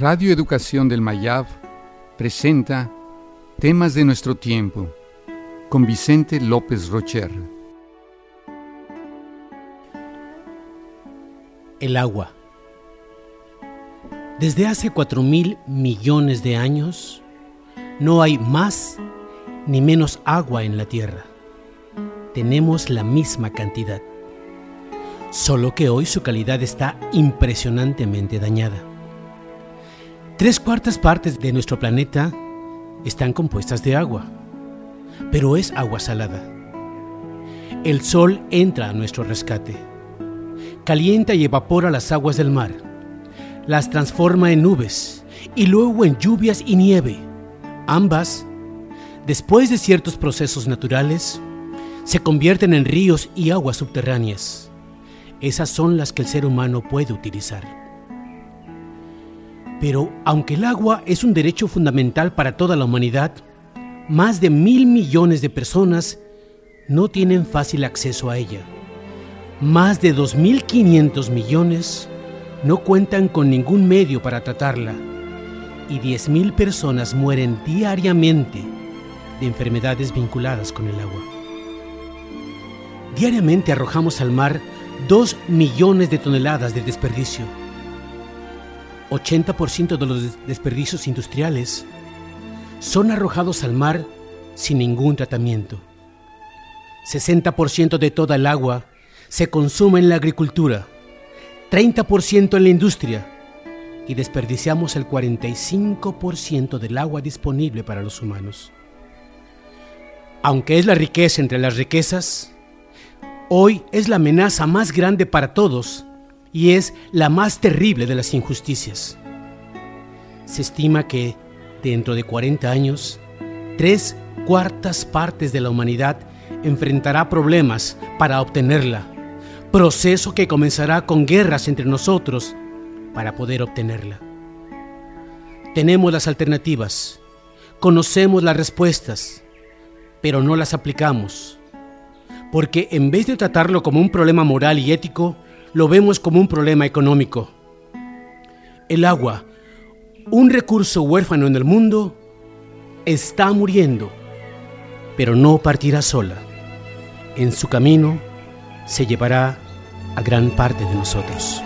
Radio Educación del Mayab presenta Temas de nuestro tiempo con Vicente López Rocher. El agua. Desde hace cuatro mil millones de años, no hay más ni menos agua en la Tierra. Tenemos la misma cantidad, solo que hoy su calidad está impresionantemente dañada. Tres cuartas partes de nuestro planeta están compuestas de agua, pero es agua salada. El sol entra a nuestro rescate, calienta y evapora las aguas del mar, las transforma en nubes y luego en lluvias y nieve. Ambas, después de ciertos procesos naturales, se convierten en ríos y aguas subterráneas. Esas son las que el ser humano puede utilizar. Pero aunque el agua es un derecho fundamental para toda la humanidad, más de mil millones de personas no tienen fácil acceso a ella. Más de 2.500 millones no cuentan con ningún medio para tratarla y 10.000 personas mueren diariamente de enfermedades vinculadas con el agua. Diariamente arrojamos al mar 2 millones de toneladas de desperdicio 80% de los desperdicios industriales son arrojados al mar sin ningún tratamiento. 60% de toda el agua se consume en la agricultura, 30% en la industria y desperdiciamos el 45% del agua disponible para los humanos. Aunque es la riqueza entre las riquezas, hoy es la amenaza más grande para todos y es la más terrible de las injusticias. Se estima que dentro de 40 años, tres cuartas partes de la humanidad enfrentará problemas para obtenerla, proceso que comenzará con guerras entre nosotros para poder obtenerla. Tenemos las alternativas, conocemos las respuestas, pero no las aplicamos, porque en vez de tratarlo como un problema moral y ético, lo vemos como un problema económico. El agua, un recurso huérfano en el mundo, está muriendo, pero no partirá sola. En su camino se llevará a gran parte de nosotros.